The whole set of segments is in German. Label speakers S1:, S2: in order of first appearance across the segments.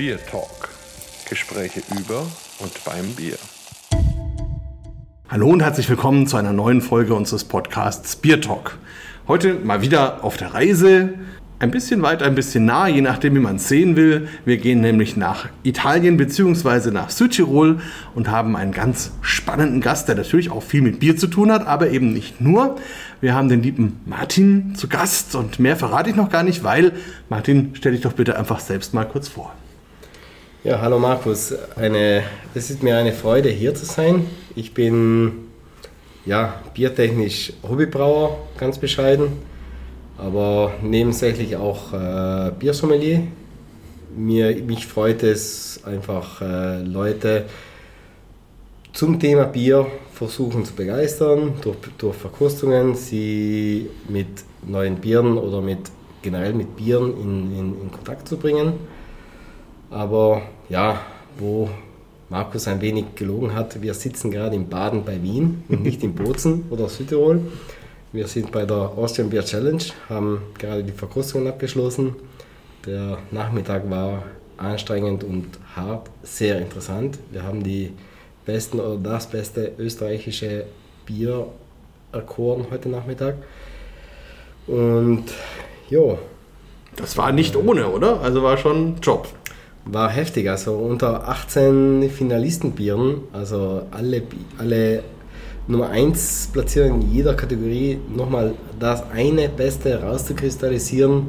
S1: Beer Talk. Gespräche über und beim Bier.
S2: Hallo und herzlich willkommen zu einer neuen Folge unseres Podcasts Beer Talk. Heute mal wieder auf der Reise ein bisschen weit, ein bisschen nah, je nachdem, wie man es sehen will. Wir gehen nämlich nach Italien bzw. nach Südtirol und haben einen ganz spannenden Gast, der natürlich auch viel mit Bier zu tun hat, aber eben nicht nur. Wir haben den lieben Martin zu Gast und mehr verrate ich noch gar nicht, weil Martin, stell dich doch bitte einfach selbst mal kurz vor.
S3: Ja, hallo Markus. Eine, es ist mir eine Freude, hier zu sein. Ich bin ja, biertechnisch Hobbybrauer, ganz bescheiden aber nebensächlich auch äh, Biersommelier. Mir, mich freut es einfach, äh, Leute zum Thema Bier versuchen zu begeistern, durch, durch Verkostungen, sie mit neuen Bieren oder mit, generell mit Bieren in, in, in Kontakt zu bringen. Aber ja, wo Markus ein wenig gelogen hat, wir sitzen gerade in Baden bei Wien und nicht in Bozen oder Südtirol. Wir sind bei der Austrian Beer Challenge, haben gerade die Verkostungen abgeschlossen. Der Nachmittag war anstrengend und hart, sehr interessant. Wir haben die besten oder das beste österreichische Bier erkoren heute Nachmittag. Und jo.
S2: Das war nicht ohne, oder? Also war schon Job.
S3: War heftig, also unter 18 Finalistenbieren, also alle, alle Nummer 1 Platzierung in jeder Kategorie, nochmal das eine Beste rauszukristallisieren,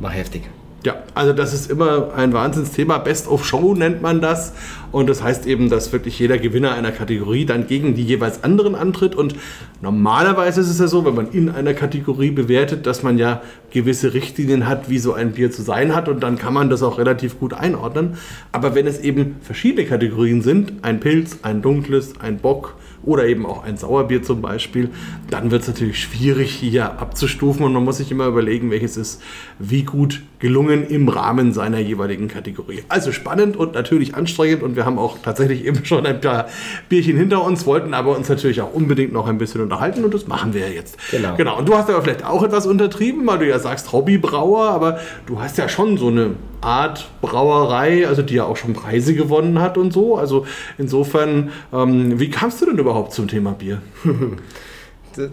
S3: war heftig.
S2: Ja, also das ist immer ein Wahnsinnsthema. Best of Show nennt man das. Und das heißt eben, dass wirklich jeder Gewinner einer Kategorie dann gegen die jeweils anderen antritt. Und normalerweise ist es ja so, wenn man in einer Kategorie bewertet, dass man ja gewisse Richtlinien hat, wie so ein Bier zu sein hat. Und dann kann man das auch relativ gut einordnen. Aber wenn es eben verschiedene Kategorien sind, ein Pilz, ein dunkles, ein Bock, oder eben auch ein Sauerbier zum Beispiel, dann wird es natürlich schwierig hier abzustufen und man muss sich immer überlegen, welches ist wie gut gelungen im Rahmen seiner jeweiligen Kategorie. Also spannend und natürlich anstrengend und wir haben auch tatsächlich eben schon ein paar Bierchen hinter uns, wollten aber uns natürlich auch unbedingt noch ein bisschen unterhalten und das machen wir ja jetzt. Genau. Genau. Und du hast aber vielleicht auch etwas untertrieben, weil du ja sagst Hobbybrauer, aber du hast ja schon so eine Art Brauerei, also die ja auch schon Preise gewonnen hat und so. Also insofern, ähm, wie kamst du denn überhaupt zum Thema Bier?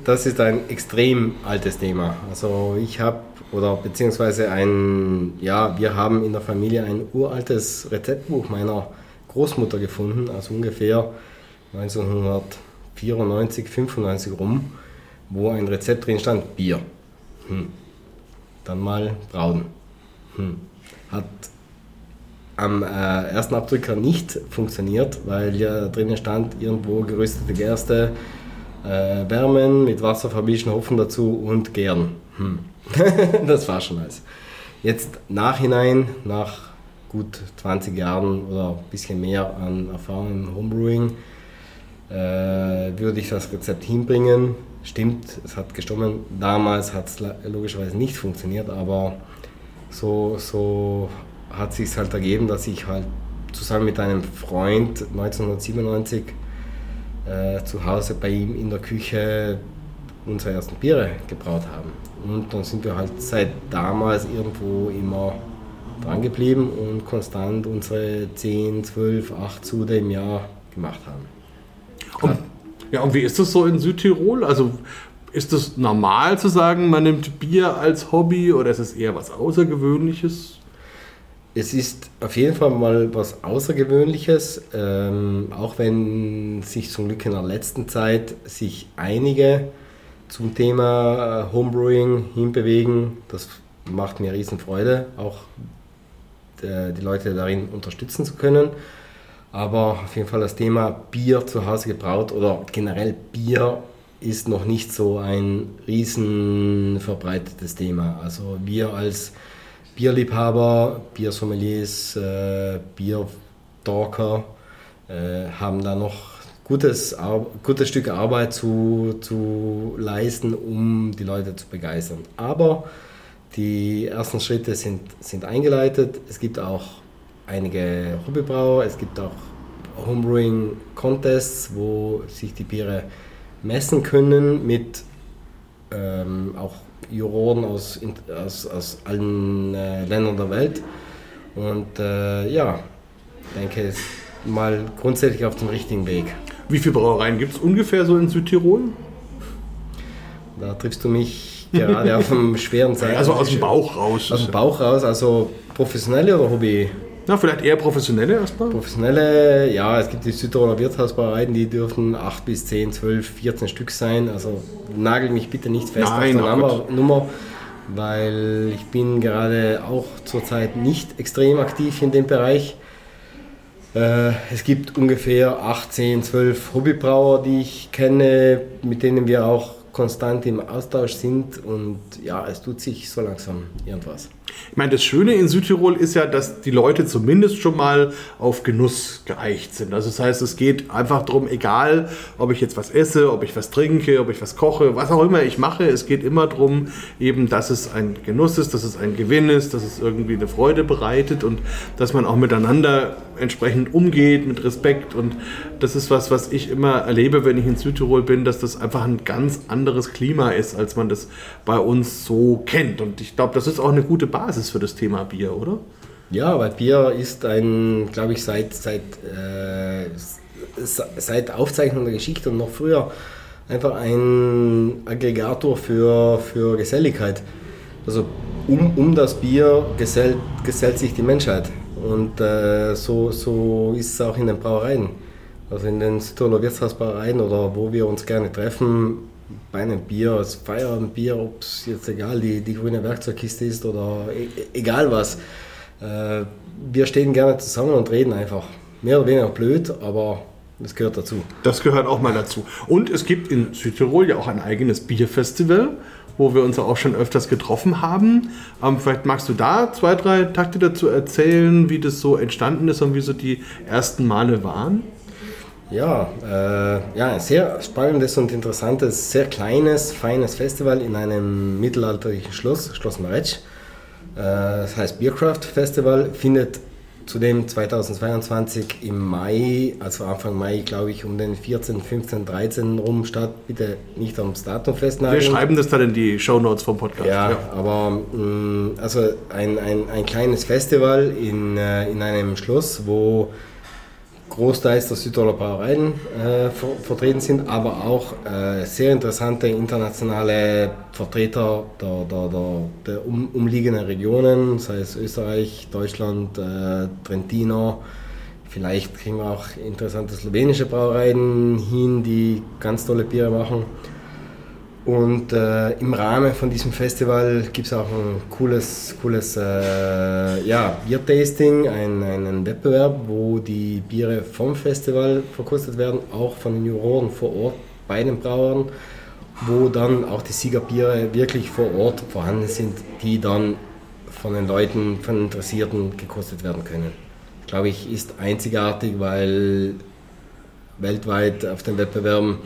S3: Das ist ein extrem altes Thema. Also ich habe oder beziehungsweise ein, ja, wir haben in der Familie ein uraltes Rezeptbuch meiner Großmutter gefunden, also ungefähr 1994, 95 rum, wo ein Rezept drin stand, Bier. Hm. Dann mal brauen. Hm hat am äh, ersten Abdrücker nicht funktioniert, weil ja drinnen stand irgendwo geröstete Gerste, äh, wärmen, mit Wasser vermischen, Hopfen dazu und gären. Hm. das war schon alles. Jetzt nachhinein, nach gut 20 Jahren oder ein bisschen mehr an Erfahrung im Homebrewing, äh, würde ich das Rezept hinbringen. Stimmt, es hat gestummen. Damals hat es logischerweise nicht funktioniert, aber so, so hat sich halt ergeben, dass ich halt zusammen mit einem Freund 1997 äh, zu Hause bei ihm in der Küche unsere ersten Biere gebraut haben. Und dann sind wir halt seit damals irgendwo immer dran geblieben und konstant unsere 10, 12, 8 Sude im Jahr gemacht haben.
S2: Und, ja, und wie ist das so in Südtirol? Also ist es normal zu sagen, man nimmt Bier als Hobby oder ist es eher was Außergewöhnliches?
S3: Es ist auf jeden Fall mal was Außergewöhnliches, ähm, auch wenn sich zum Glück in der letzten Zeit sich einige zum Thema äh, Homebrewing hinbewegen. Das macht mir riesen Freude, auch äh, die Leute darin unterstützen zu können. Aber auf jeden Fall das Thema Bier zu Hause gebraut oder generell Bier ist noch nicht so ein riesen verbreitetes Thema. Also wir als Bierliebhaber, Biersommeliers, äh, Biertalker äh, haben da noch gutes, gutes Stück Arbeit zu, zu leisten, um die Leute zu begeistern. Aber die ersten Schritte sind, sind eingeleitet. Es gibt auch einige Hobbybrauer, es gibt auch Homebrewing-Contests, wo sich die Biere messen können mit ähm, auch Juroren aus, aus, aus allen äh, Ländern der Welt. Und äh, ja, ich denke, es mal grundsätzlich auf dem richtigen Weg.
S2: Wie viele Brauereien gibt es ungefähr so in Südtirol?
S3: Da triffst du mich gerade auf einem schweren Zeit.
S2: Also aus dem Bauch raus.
S3: Aus dem Bauch raus, also professionelle oder Hobby?
S2: Na, vielleicht eher professionelle erstmal?
S3: Professionelle, ja, es gibt die Südtiroler Wirtshausbrauereien, die dürfen 8 bis 10, 12, 14 Stück sein. Also nagel mich bitte nicht fest
S2: Nein,
S3: auf
S2: oh
S3: die Nummer. Nummer, weil ich bin gerade auch zurzeit nicht extrem aktiv in dem Bereich. Äh, es gibt ungefähr 18, 12 Hobbybrauer, die ich kenne, mit denen wir auch konstant im Austausch sind und ja, es tut sich so langsam irgendwas.
S2: Ich meine, das Schöne in Südtirol ist ja, dass die Leute zumindest schon mal auf Genuss geeicht sind. Also das heißt, es geht einfach darum, egal, ob ich jetzt was esse, ob ich was trinke, ob ich was koche, was auch immer ich mache, es geht immer darum, eben, dass es ein Genuss ist, dass es ein Gewinn ist, dass es irgendwie eine Freude bereitet und dass man auch miteinander entsprechend umgeht, mit Respekt. Und das ist was, was ich immer erlebe, wenn ich in Südtirol bin, dass das einfach ein ganz anderes Klima ist, als man das bei uns so kennt. Und ich glaube, das ist auch eine gute Basis für das Thema Bier, oder?
S3: Ja, weil Bier ist ein, glaube ich, seit, seit, äh, seit Aufzeichnung der Geschichte und noch früher einfach ein Aggregator für, für Geselligkeit. Also um, um das Bier gesellt, gesellt sich die Menschheit. Und äh, so, so ist es auch in den Brauereien. Also in den Südtiroler Wirtshausbrauereien oder wo wir uns gerne treffen, bei einem Bier, als Feierabendbier, ob es jetzt egal die, die grüne Werkzeugkiste ist oder e egal was. Äh, wir stehen gerne zusammen und reden einfach. Mehr oder weniger blöd, aber das gehört dazu.
S2: Das gehört auch mal dazu. Und es gibt in Südtirol ja auch ein eigenes Bierfestival, wo wir uns ja auch schon öfters getroffen haben. Ähm, vielleicht magst du da zwei, drei Takte dazu erzählen, wie das so entstanden ist und wie so die ersten Male waren.
S3: Ja, äh, ja, ein sehr spannendes und interessantes, sehr kleines, feines Festival in einem mittelalterlichen Schloss, Schloss Maretsch. Äh, das heißt Beercraft Festival, findet zudem 2022 im Mai, also Anfang Mai, glaube ich, um den 14, 15, 13 rum statt. Bitte nicht am Datum
S2: Wir
S3: festnageln.
S2: schreiben das dann in die Shownotes vom Podcast.
S3: Ja, aber mh, also ein, ein, ein kleines Festival in, äh, in einem Schloss, wo großteils der Südtiroler Brauereien äh, ver vertreten sind, aber auch äh, sehr interessante internationale Vertreter der, der, der, der um, umliegenden Regionen, sei es Österreich, Deutschland, äh, Trentino. Vielleicht kriegen wir auch interessante slowenische Brauereien hin, die ganz tolle Biere machen. Und äh, im Rahmen von diesem Festival gibt es auch ein cooles, cooles äh, ja, Biertasting, ein, einen Wettbewerb, wo die Biere vom Festival verkostet werden, auch von den Juroren vor Ort bei den Brauern, wo dann auch die Siegerbiere wirklich vor Ort vorhanden sind, die dann von den Leuten, von Interessierten gekostet werden können. Glaube ich, ist einzigartig, weil weltweit auf den Wettbewerben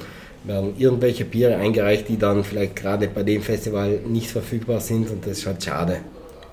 S3: werden irgendwelche Biere eingereicht, die dann vielleicht gerade bei dem Festival nicht verfügbar sind und das ist halt schade.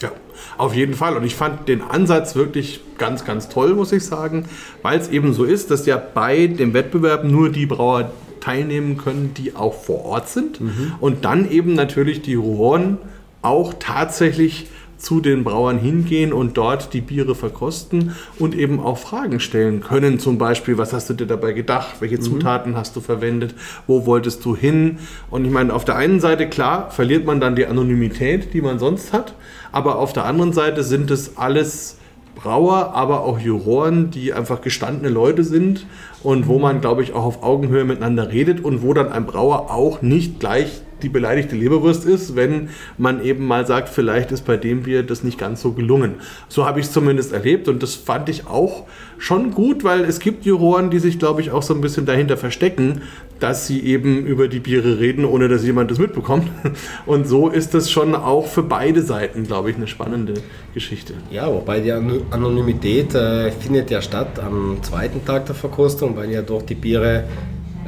S2: Ja, auf jeden Fall. Und ich fand den Ansatz wirklich ganz, ganz toll, muss ich sagen, weil es eben so ist, dass ja bei dem Wettbewerb nur die Brauer teilnehmen können, die auch vor Ort sind. Und dann eben natürlich die Juroren auch tatsächlich zu den Brauern hingehen und dort die Biere verkosten und eben auch Fragen stellen können. Zum Beispiel, was hast du dir dabei gedacht? Welche Zutaten hast du verwendet? Wo wolltest du hin? Und ich meine, auf der einen Seite, klar, verliert man dann die Anonymität, die man sonst hat. Aber auf der anderen Seite sind es alles Brauer, aber auch Juroren, die einfach gestandene Leute sind und wo man, glaube ich, auch auf Augenhöhe miteinander redet und wo dann ein Brauer auch nicht gleich die beleidigte Leberwurst ist, wenn man eben mal sagt, vielleicht ist bei dem Bier das nicht ganz so gelungen. So habe ich es zumindest erlebt und das fand ich auch schon gut, weil es gibt Juroren, die sich, glaube ich, auch so ein bisschen dahinter verstecken, dass sie eben über die Biere reden, ohne dass jemand das mitbekommt. Und so ist das schon auch für beide Seiten, glaube ich, eine spannende Geschichte.
S3: Ja, wobei die Ano- Anonymität äh, findet ja statt am zweiten Tag der Verkostung, weil ja dort die Biere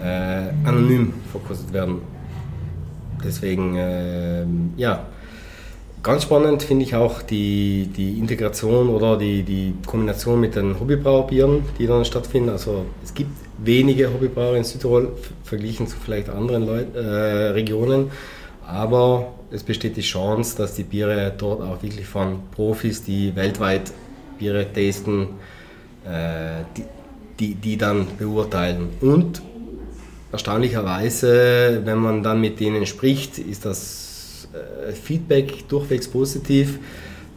S3: äh, anonym verkostet werden. Deswegen, ähm, ja, ganz spannend finde ich auch die, die Integration oder die, die Kombination mit den Hobbybrauerbieren, die dann stattfinden. Also es gibt wenige Hobbybrauer in Südtirol verglichen zu vielleicht anderen Leut äh, Regionen, aber es besteht die Chance, dass die Biere dort auch wirklich von Profis, die weltweit Biere tasten, äh, die, die, die dann beurteilen. Und erstaunlicherweise, wenn man dann mit denen spricht, ist das äh, Feedback durchwegs positiv.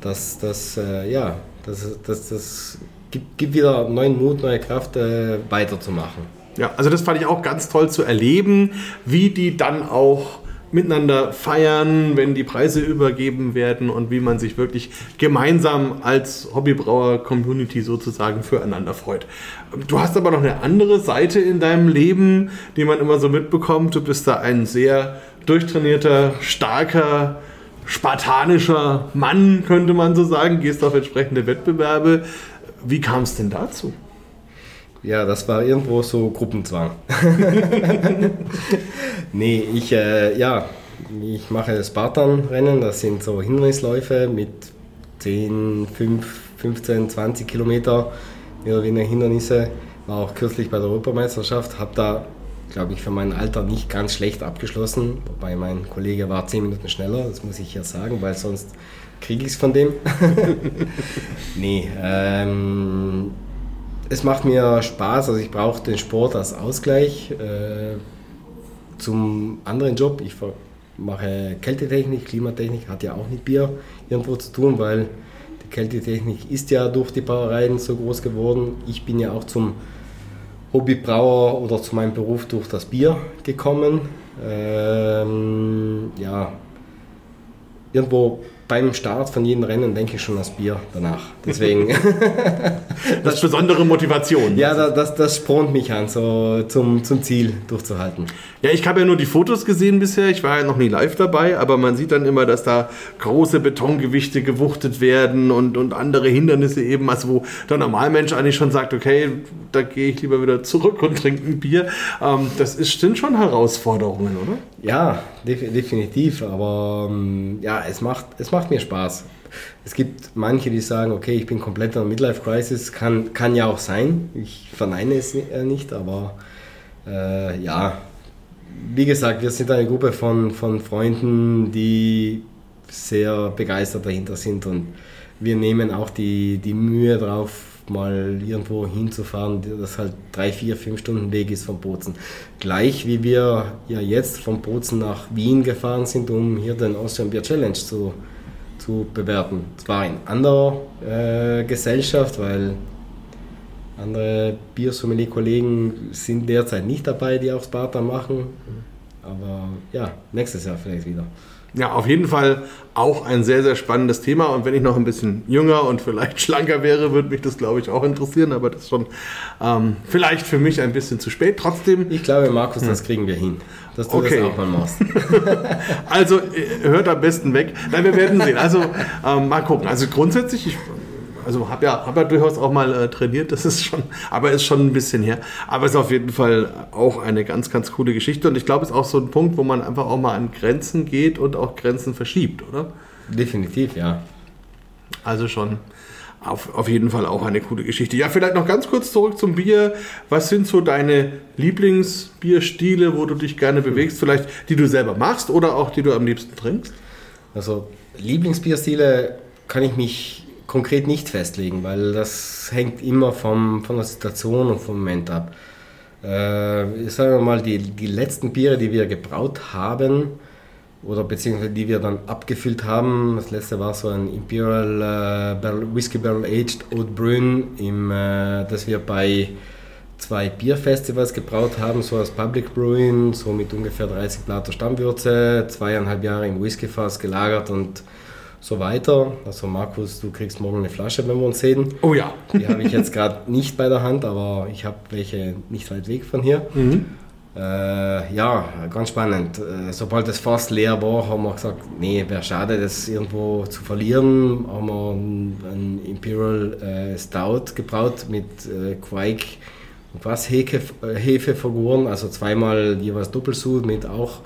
S3: Dass das, äh, ja, das, das, das gibt, gibt wieder neuen Mut, neue Kraft, äh, weiterzumachen.
S2: Ja, also das fand ich auch ganz toll zu erleben, wie die dann auch miteinander feiern, wenn die Preise übergeben werden und wie man sich wirklich gemeinsam als Hobbybrauer-Community sozusagen füreinander freut. Du hast aber noch eine andere Seite in deinem Leben, die man immer so mitbekommt. Du bist da ein sehr durchtrainierter, starker, spartanischer Mann, könnte man so sagen, gehst auf entsprechende Wettbewerbe. Wie kam es denn dazu?
S3: Ja, das war irgendwo so Gruppenzwang. nee, ich, äh, ja, ich mache Spartan-Rennen, das sind so Hindernisläufe mit 10, 5, 15, 20 Kilometer, mehr oder Hindernisse. War auch kürzlich bei der Europameisterschaft, habe da, glaube ich, für mein Alter nicht ganz schlecht abgeschlossen, wobei mein Kollege war 10 Minuten schneller, das muss ich ja sagen, weil sonst kriege ich es von dem. nee, ähm, es macht mir Spaß, also ich brauche den Sport als Ausgleich äh, zum anderen Job. Ich mache Kältetechnik, Klimatechnik, hat ja auch mit Bier irgendwo zu tun, weil die Kältetechnik ist ja durch die Brauereien so groß geworden. Ich bin ja auch zum Hobbybrauer oder zu meinem Beruf durch das Bier gekommen. Ähm, ja, irgendwo beim Start von jedem Rennen denke ich schon das Bier danach. Deswegen.
S2: das ist besondere Motivation.
S3: Ja, das, das spornt mich an, so zum, zum Ziel durchzuhalten.
S2: Ja, ich habe ja nur die Fotos gesehen bisher. Ich war ja noch nie live dabei, aber man sieht dann immer, dass da große Betongewichte gewuchtet werden und, und andere Hindernisse eben, also wo der Normalmensch eigentlich schon sagt, okay, da gehe ich lieber wieder zurück und trinke ein Bier. Ähm, das ist, sind schon Herausforderungen, oder?
S3: Ja, definitiv. Aber ähm, ja, es macht, es macht mir Spaß. Es gibt manche, die sagen, okay, ich bin komplett in der Midlife Crisis. Kann, kann ja auch sein. Ich verneine es äh, nicht, aber äh, ja, wie gesagt, wir sind eine Gruppe von, von Freunden, die sehr begeistert dahinter sind und wir nehmen auch die, die Mühe drauf, mal irgendwo hinzufahren, das halt drei, vier, fünf Stunden Weg ist von Bozen. Gleich wie wir ja jetzt von Bozen nach Wien gefahren sind, um hier den Austrian Beer Challenge zu, zu bewerten. Zwar in anderer äh, Gesellschaft, weil andere Biersommelier-Kollegen sind derzeit nicht dabei, die auch Sparta machen. Aber ja, nächstes Jahr vielleicht wieder.
S2: Ja, auf jeden Fall auch ein sehr, sehr spannendes Thema. Und wenn ich noch ein bisschen jünger und vielleicht schlanker wäre, würde mich das, glaube ich, auch interessieren. Aber das ist schon ähm, vielleicht für mich ein bisschen zu spät. Trotzdem.
S3: Ich glaube, Markus, das kriegen wir hin. Dass du okay. das auch mal machst.
S2: also äh, hört am besten weg. Nein, wir werden sehen. Also ähm, mal gucken. Also grundsätzlich, ich also habe ja, hab ja durchaus auch mal äh, trainiert, das ist schon, aber ist schon ein bisschen her. Aber es ist auf jeden Fall auch eine ganz, ganz coole Geschichte. Und ich glaube, es ist auch so ein Punkt, wo man einfach auch mal an Grenzen geht und auch Grenzen verschiebt, oder?
S3: Definitiv, ja.
S2: Also schon auf, auf jeden Fall auch eine coole Geschichte. Ja, vielleicht noch ganz kurz zurück zum Bier. Was sind so deine Lieblingsbierstile, wo du dich gerne bewegst? Vielleicht die du selber machst oder auch die du am liebsten trinkst?
S3: Also Lieblingsbierstile kann ich mich konkret nicht festlegen, weil das hängt immer vom, von der Situation und vom Moment ab. Äh, sagen wir mal, die, die letzten Biere, die wir gebraut haben, oder beziehungsweise die wir dann abgefüllt haben, das letzte war so ein Imperial äh, Barrel, Whiskey Barrel Aged Old im, äh, das wir bei zwei Bierfestivals gebraut haben, so als Public Brewing, so mit ungefähr 30 Blatter Stammwürze, zweieinhalb Jahre im Whiskyfass gelagert und so weiter. Also Markus, du kriegst morgen eine Flasche, wenn wir uns sehen.
S2: Oh ja.
S3: Die habe ich jetzt gerade nicht bei der Hand, aber ich habe welche nicht weit weg von hier. Mhm. Äh, ja, ganz spannend. Äh, sobald das Fass leer war, haben wir gesagt, nee, wäre schade, das irgendwo zu verlieren. Haben wir ein Imperial äh, Stout gebraut mit äh, Quake und was Hefe, äh, Hefe vergoren, also zweimal jeweils Doppelsud mit auch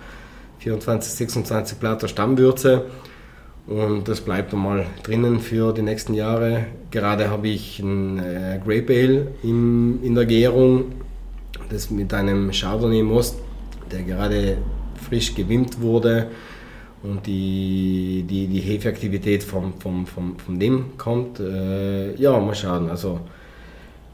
S3: 24, 26 Blatter Stammwürze. Und das bleibt nochmal drinnen für die nächsten Jahre. Gerade habe ich ein äh, Grape Ale im, in der Gärung, das mit einem Chardonnay Most, der gerade frisch gewimmt wurde. und die, die, die Hefeaktivität vom, vom, vom, von dem kommt. Äh, ja, mal schauen. Also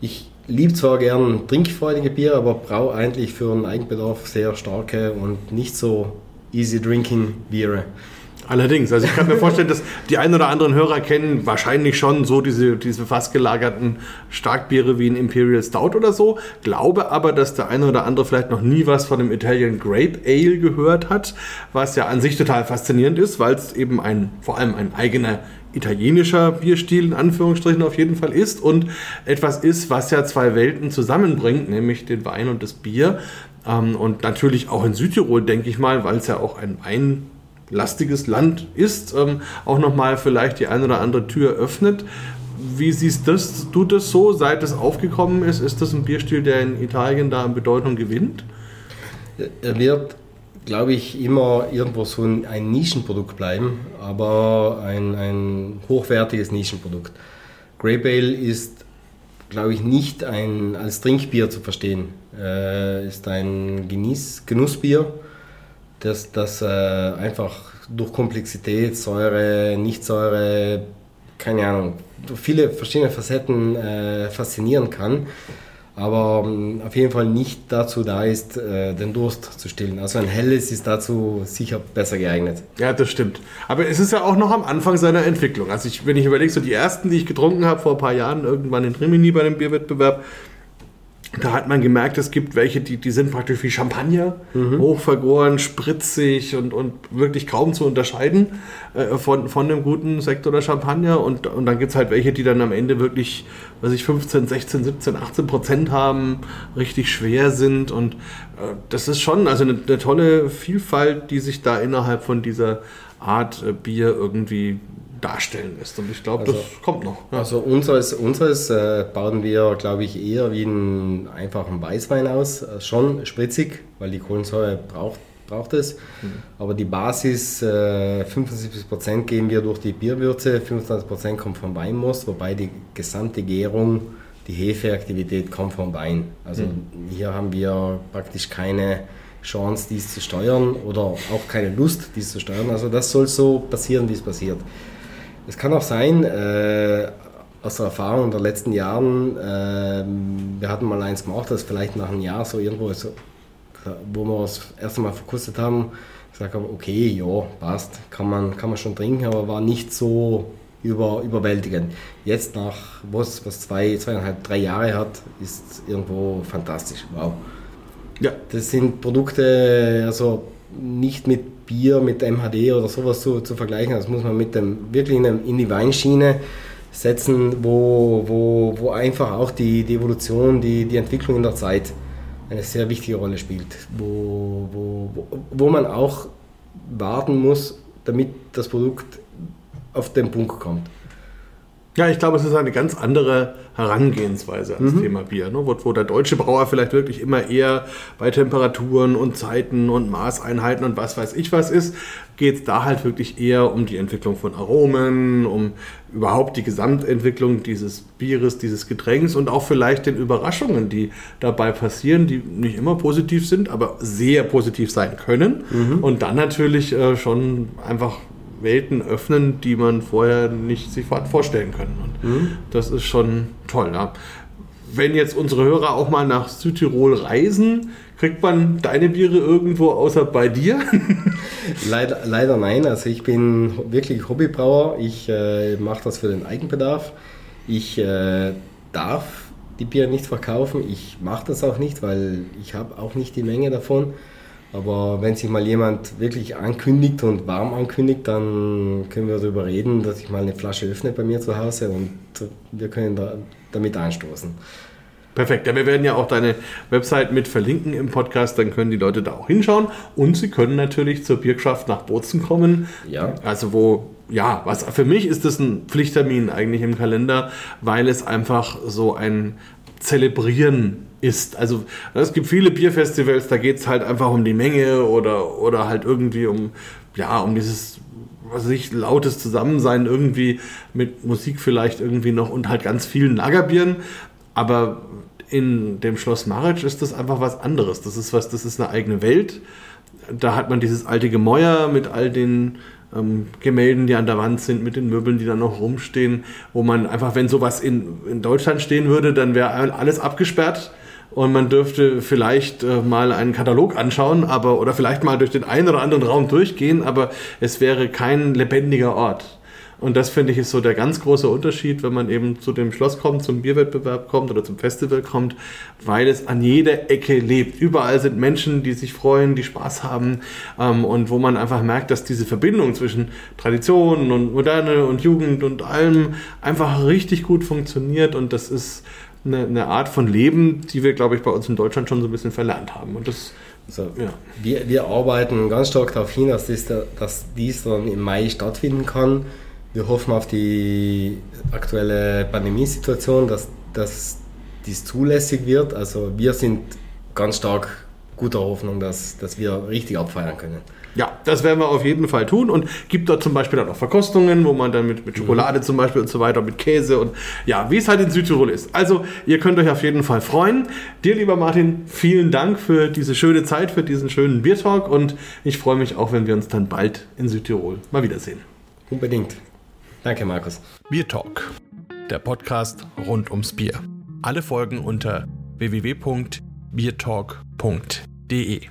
S3: ich liebe zwar gern trinkfreudige Bier, aber brauche eigentlich für einen Eigenbedarf sehr starke und nicht so easy drinking Biere.
S2: Allerdings, also ich kann mir vorstellen, dass die ein oder anderen Hörer kennen wahrscheinlich schon so diese, diese fast gelagerten Starkbiere wie ein Imperial Stout oder so. Glaube aber, dass der eine oder andere vielleicht noch nie was von dem Italian Grape Ale gehört hat, was ja an sich total faszinierend ist, weil es eben ein, vor allem ein eigener italienischer Bierstil in Anführungsstrichen auf jeden Fall ist und etwas ist, was ja zwei Welten zusammenbringt, nämlich den Wein und das Bier. Ähm, und natürlich auch in Südtirol, denke ich mal, weil es ja auch ein Wein lastiges Land ist, ähm, auch nochmal vielleicht die eine oder andere Tür öffnet. Wie siehst das, du das so, seit es aufgekommen ist? Ist das ein Bierstil, der in Italien da an Bedeutung gewinnt?
S3: Er wird, glaube ich, immer irgendwo so ein, ein Nischenprodukt bleiben, aber ein, ein hochwertiges Nischenprodukt. Grey Ale ist, glaube ich, nicht ein, als Trinkbier zu verstehen. Äh, ist ein Genieß, Genussbier dass das äh, einfach durch Komplexität, Säure, Nichtsäure, keine Ahnung, viele verschiedene Facetten äh, faszinieren kann, aber ähm, auf jeden Fall nicht dazu da ist, äh, den Durst zu stillen. Also ein helles ist dazu sicher besser geeignet.
S2: Ja, das stimmt. Aber es ist ja auch noch am Anfang seiner Entwicklung. Also ich, wenn ich überlege, so die ersten, die ich getrunken habe vor ein paar Jahren, irgendwann in Rimini bei dem Bierwettbewerb, da hat man gemerkt, es gibt welche, die, die sind praktisch wie Champagner, mhm. hochvergoren, spritzig und, und wirklich kaum zu unterscheiden äh, von, von dem guten Sektor der Champagner. Und, und dann gibt es halt welche, die dann am Ende wirklich, weiß ich, 15, 16, 17, 18 Prozent haben, richtig schwer sind. Und äh, das ist schon also eine, eine, tolle Vielfalt, die sich da innerhalb von dieser Art äh, Bier irgendwie darstellen lässt. Und ich glaube, also, das kommt noch.
S3: Ja. Also unseres, unseres äh, bauen wir, glaube ich, eher wie einen einfachen Weißwein aus. Äh, schon spritzig, weil die Kohlensäure braucht, braucht es. Mhm. Aber die Basis, äh, 75% geben wir durch die Bierwürze, 25% kommt vom Weinmost, wobei die gesamte Gärung, die Hefeaktivität kommt vom Wein. Also mhm. hier haben wir praktisch keine Chance, dies zu steuern oder auch keine Lust, dies zu steuern. Also das soll so passieren, wie es passiert. Es kann auch sein, äh, aus der Erfahrung der letzten Jahren, äh, wir hatten mal eins gemacht, das vielleicht nach einem Jahr so irgendwo, so, wo wir das erste Mal verkostet haben, gesagt haben, okay, ja, passt, kann man, kann man schon trinken, aber war nicht so über, überwältigend. Jetzt nach, was, was zwei, zweieinhalb, drei Jahre hat, ist irgendwo fantastisch. Wow. Ja. Das sind Produkte, also nicht mit Bier, mit MHD oder sowas zu, zu vergleichen. Das muss man mit dem wirklich in, die Weinschiene setzen, wo, wo, wo einfach auch die, die Evolution, die, die Entwicklung in der Zeit eine sehr wichtige Rolle spielt. Wo, wo, wo man auch warten muss, damit das Produkt auf den Punkt kommt.
S2: Ja, ich glaube, es ist eine ganz andere Herangehensweise ans mhm. Thema Bier, ne? wo, wo, der deutsche Brauer vielleicht wirklich immer eher bei Temperaturen und Zeiten und Maßeinheiten und was weiß ich was ist, geht es da halt wirklich eher um die Entwicklung von Aromen, um überhaupt die Gesamtentwicklung dieses Bieres, dieses Getränks und auch vielleicht den Überraschungen, die dabei passieren, die nicht immer positiv sind, aber sehr positiv sein können mhm. und dann natürlich äh, schon einfach Welten öffnen, die man vorher nicht sich vorstellen können. Und mhm. das ist schon toll. Ja. Wenn jetzt unsere Hörer auch mal nach Südtirol reisen, kriegt man deine Biere irgendwo außer bei dir?
S3: leider, leider nein. Also ich bin wirklich Hobbybrauer. Ich äh, mache das für den Eigenbedarf. Ich äh, darf die Biere nicht verkaufen. Ich mache das auch nicht, weil ich habe auch nicht die Menge davon. Aber wenn sich mal jemand wirklich ankündigt und warm ankündigt, dann können wir darüber reden, dass ich mal eine Flasche öffne bei mir zu Hause und wir können da, damit anstoßen.
S2: Perfekt. Ja, wir werden ja auch deine Website mit verlinken im Podcast, dann können die Leute da auch hinschauen und sie können natürlich zur Bierkraft nach Bozen kommen. Ja. Also wo ja, was für mich ist das ein Pflichttermin eigentlich im Kalender, weil es einfach so ein Zelebrieren ist. Also es gibt viele Bierfestivals, da geht es halt einfach um die Menge oder, oder halt irgendwie um, ja, um dieses, was weiß ich, lautes Zusammensein irgendwie mit Musik vielleicht irgendwie noch und halt ganz vielen Lagerbieren. Aber in dem Schloss Maric ist das einfach was anderes. Das ist was, das ist eine eigene Welt. Da hat man dieses alte Gemäuer mit all den ähm, Gemälden, die an der Wand sind, mit den Möbeln, die da noch rumstehen, wo man einfach, wenn sowas in, in Deutschland stehen würde, dann wäre alles abgesperrt und man dürfte vielleicht äh, mal einen Katalog anschauen, aber oder vielleicht mal durch den einen oder anderen Raum durchgehen, aber es wäre kein lebendiger Ort. Und das finde ich ist so der ganz große Unterschied, wenn man eben zu dem Schloss kommt, zum Bierwettbewerb kommt oder zum Festival kommt, weil es an jeder Ecke lebt. Überall sind Menschen, die sich freuen, die Spaß haben ähm, und wo man einfach merkt, dass diese Verbindung zwischen Tradition und Moderne und Jugend und allem einfach richtig gut funktioniert und das ist eine, eine Art von Leben, die wir, glaube ich, bei uns in Deutschland schon so ein bisschen verlernt haben. Und das
S3: also, ja. wir, wir arbeiten ganz stark darauf hin, dass, das, dass dies dann im Mai stattfinden kann. Wir hoffen auf die aktuelle Pandemiesituation, dass, dass dies zulässig wird. Also wir sind ganz stark guter Hoffnung, dass, dass wir richtig abfeiern können.
S2: Ja, das werden wir auf jeden Fall tun und gibt dort zum Beispiel dann auch Verkostungen, wo man dann mit, mit Schokolade mhm. zum Beispiel und so weiter, mit Käse und ja, wie es halt in Südtirol ist. Also, ihr könnt euch auf jeden Fall freuen. Dir, lieber Martin, vielen Dank für diese schöne Zeit, für diesen schönen Biertalk und ich freue mich auch, wenn wir uns dann bald in Südtirol mal wiedersehen.
S3: Unbedingt. Danke, Markus.
S2: Biertalk, der Podcast rund ums Bier. Alle Folgen unter www.biertalk.de. Di.